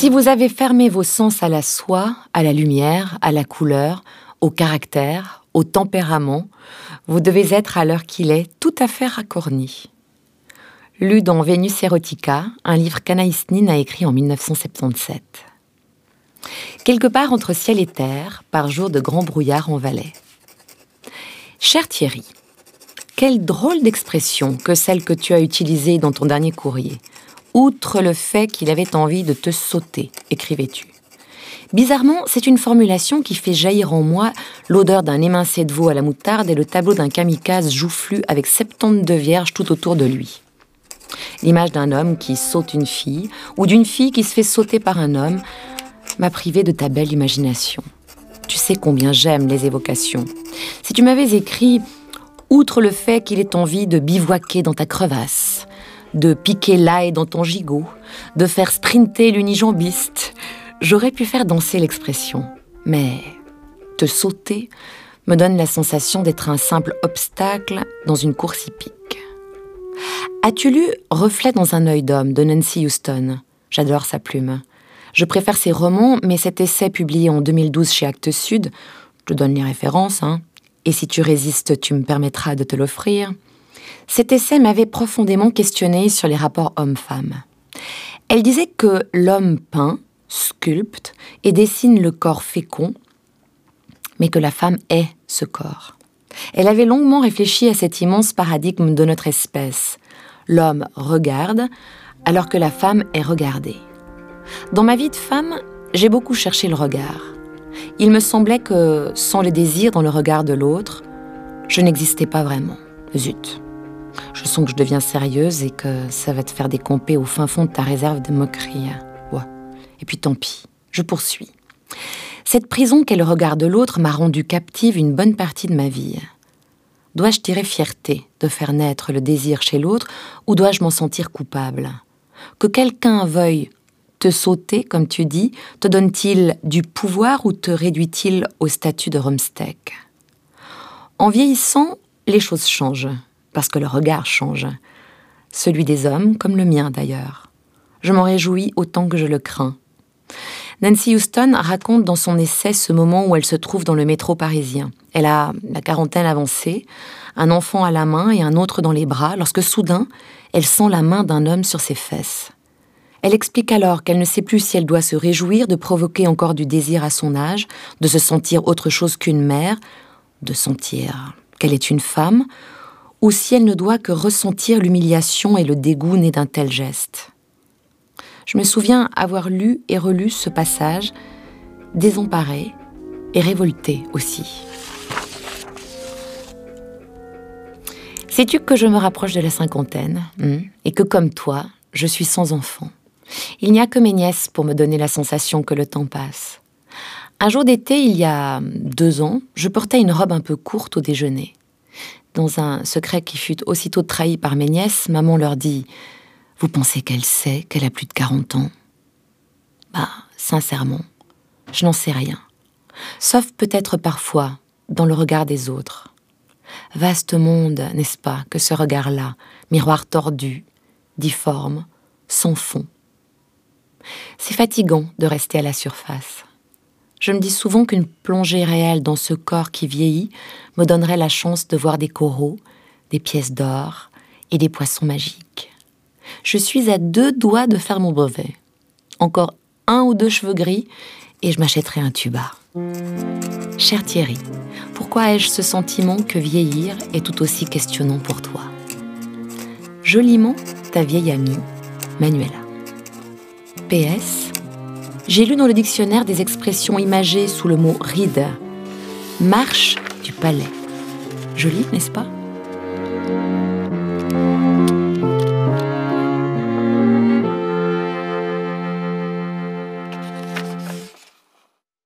Si vous avez fermé vos sens à la soie, à la lumière, à la couleur, au caractère, au tempérament, vous devez être à l'heure qu'il est tout à fait raccorni. Lu dans Vénus Erotica, un livre qu'Anaïs Nin a écrit en 1977. Quelque part entre ciel et terre, par jour de grand brouillard en Valais. Cher Thierry, quelle drôle d'expression que celle que tu as utilisée dans ton dernier courrier outre le fait qu'il avait envie de te sauter, écrivais-tu. Bizarrement, c'est une formulation qui fait jaillir en moi l'odeur d'un émincé de veau à la moutarde et le tableau d'un kamikaze joufflu avec 72 vierges tout autour de lui. L'image d'un homme qui saute une fille ou d'une fille qui se fait sauter par un homme m'a privé de ta belle imagination. Combien j'aime les évocations. Si tu m'avais écrit Outre le fait qu'il ait envie de bivouaquer dans ta crevasse, de piquer l'ail dans ton gigot, de faire sprinter l'unijambiste. J'aurais pu faire danser l'expression, mais te sauter me donne la sensation d'être un simple obstacle dans une course hippique. As-tu lu Reflet dans un œil d'homme de Nancy Houston? J'adore sa plume. Je préfère ses romans, mais cet essai publié en 2012 chez Actes Sud, je te donne les références, hein, et si tu résistes, tu me permettras de te l'offrir. Cet essai m'avait profondément questionné sur les rapports homme-femme. Elle disait que l'homme peint, sculpte et dessine le corps fécond, mais que la femme est ce corps. Elle avait longuement réfléchi à cet immense paradigme de notre espèce. L'homme regarde alors que la femme est regardée. Dans ma vie de femme, j'ai beaucoup cherché le regard. Il me semblait que sans le désir dans le regard de l'autre, je n'existais pas vraiment. Zut. Je sens que je deviens sérieuse et que ça va te faire décomper au fin fond de ta réserve de moquerie. Ouais. Et puis tant pis, je poursuis. Cette prison qu'est le regard de l'autre m'a rendue captive une bonne partie de ma vie. Dois-je tirer fierté de faire naître le désir chez l'autre ou dois-je m'en sentir coupable? Que quelqu'un veuille te sauter, comme tu dis, te donne-t-il du pouvoir ou te réduit-il au statut de rumsteak En vieillissant, les choses changent parce que le regard change. Celui des hommes, comme le mien d'ailleurs. Je m'en réjouis autant que je le crains. Nancy Houston raconte dans son essai ce moment où elle se trouve dans le métro parisien. Elle a la quarantaine avancée, un enfant à la main et un autre dans les bras, lorsque soudain, elle sent la main d'un homme sur ses fesses. Elle explique alors qu'elle ne sait plus si elle doit se réjouir de provoquer encore du désir à son âge, de se sentir autre chose qu'une mère, de sentir qu'elle est une femme, ou si elle ne doit que ressentir l'humiliation et le dégoût né d'un tel geste. Je me souviens avoir lu et relu ce passage, désemparé et révolté aussi. Sais-tu que je me rapproche de la cinquantaine hmm, et que comme toi, je suis sans enfant? Il n'y a que mes nièces pour me donner la sensation que le temps passe. Un jour d'été, il y a deux ans, je portais une robe un peu courte au déjeuner. Dans un secret qui fut aussitôt trahi par mes nièces, maman leur dit Vous pensez qu'elle sait qu'elle a plus de 40 ans? Bah, sincèrement, je n'en sais rien. Sauf peut-être parfois dans le regard des autres. Vaste monde, n'est-ce pas, que ce regard-là, miroir tordu, difforme, sans fond. C'est fatigant de rester à la surface. Je me dis souvent qu'une plongée réelle dans ce corps qui vieillit me donnerait la chance de voir des coraux, des pièces d'or et des poissons magiques. Je suis à deux doigts de faire mon brevet. Encore un ou deux cheveux gris et je m'achèterai un tuba. Cher Thierry, pourquoi ai-je ce sentiment que vieillir est tout aussi questionnant pour toi? Joliment, ta vieille amie, Manuela. PS, j'ai lu dans le dictionnaire des expressions imagées sous le mot ride. Marche du palais. Joli, n'est-ce pas?